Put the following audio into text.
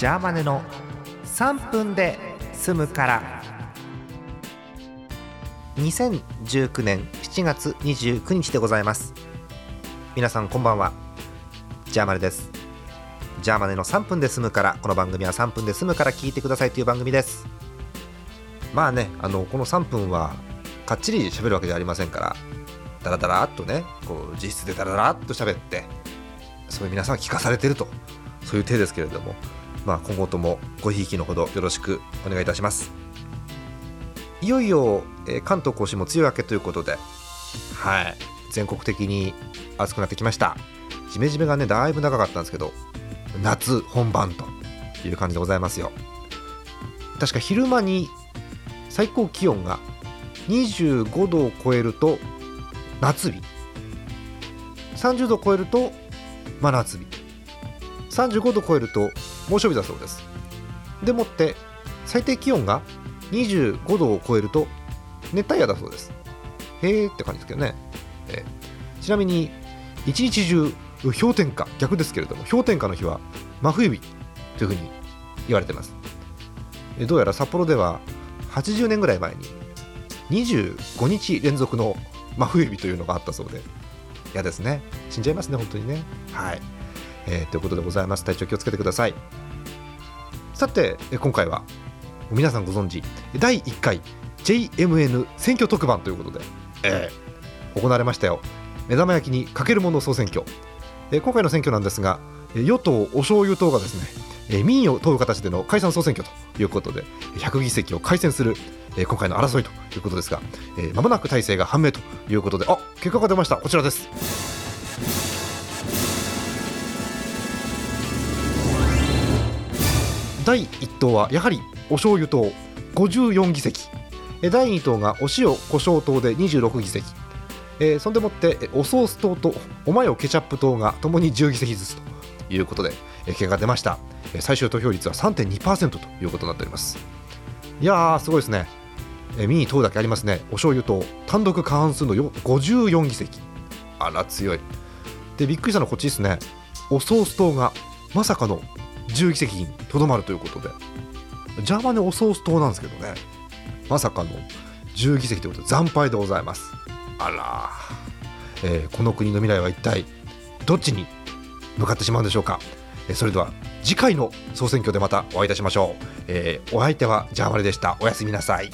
ジャーマネの3分で済むから。2019年7月29日でございます。皆さんこんばんは。ジャーマネです。ジャーマネの3分で済むからこの番組は3分で済むから聞いてくださいという番組です。まあねあのこの3分はかっちり喋るわけじゃありませんからダラダラっとねこう実質でダラダラっと喋ってそういう皆さん聞かされてるとそういう体ですけれどもまあ今後ともごひいきのほどよろしくお願いいたします。いよいよ、えー関東甲信も梅雨明けということではい全国的に暑くなってきました。ジメジメがねだいぶ長かったんですけど夏本番という感じでございますよ。確か昼間に最高気温が25度を超えると夏日。30度を超えると真夏日。35度を超えると猛暑日だそうです。でもって最低気温が25度を超えると熱帯夜だそうです。へーって感じですけどね、えーちなみに一日中氷点下逆ですけれども氷点下の日は真冬日というふうに言われてます。えどうやら札幌では80年ぐらい前に25日連続の真冬日というのがあったそうで嫌ですね。死んじゃいますね本当にね。はい、えーということでございます。体調気をつけてください。さてえ今回は皆さんご存知第1回 JMN 選挙特番ということで、えー行われましたよ。目玉焼きにかけるもの総選挙、えー今回の選挙なんですがえー与党お醤油党がですねえー民意を問う形での解散総選挙ということで100議席を改選する、えー今回の争いということですが、えー、間もなく体制が判明ということであ結果が出ました。こちらです第1党はやはりお醤油党54議席。第2党がお塩胡椒党で26議席。えーそんでもっておソース党とおマヨケチャップ党がともに10議席ずつということで、え結果が出ました、え最終投票率は3.2%ということになっております。いやーすごいですね、えー民意党だけありますね。お醤油党単独過半数の54議席。あら強い。でびっくりしたのはこっちですね。おソース党がまさかの10議席にとどまるということで。ジャーマネおソース党なんですけどね。まさかの10議席ということで惨敗でございます。あら、えーこの国の未来は一体どっちに向かってしまうんでしょうか、えーそれでは次回の総選挙でまたお会いいたしましょう、えーお相手はジャーマネでした。おやすみなさい。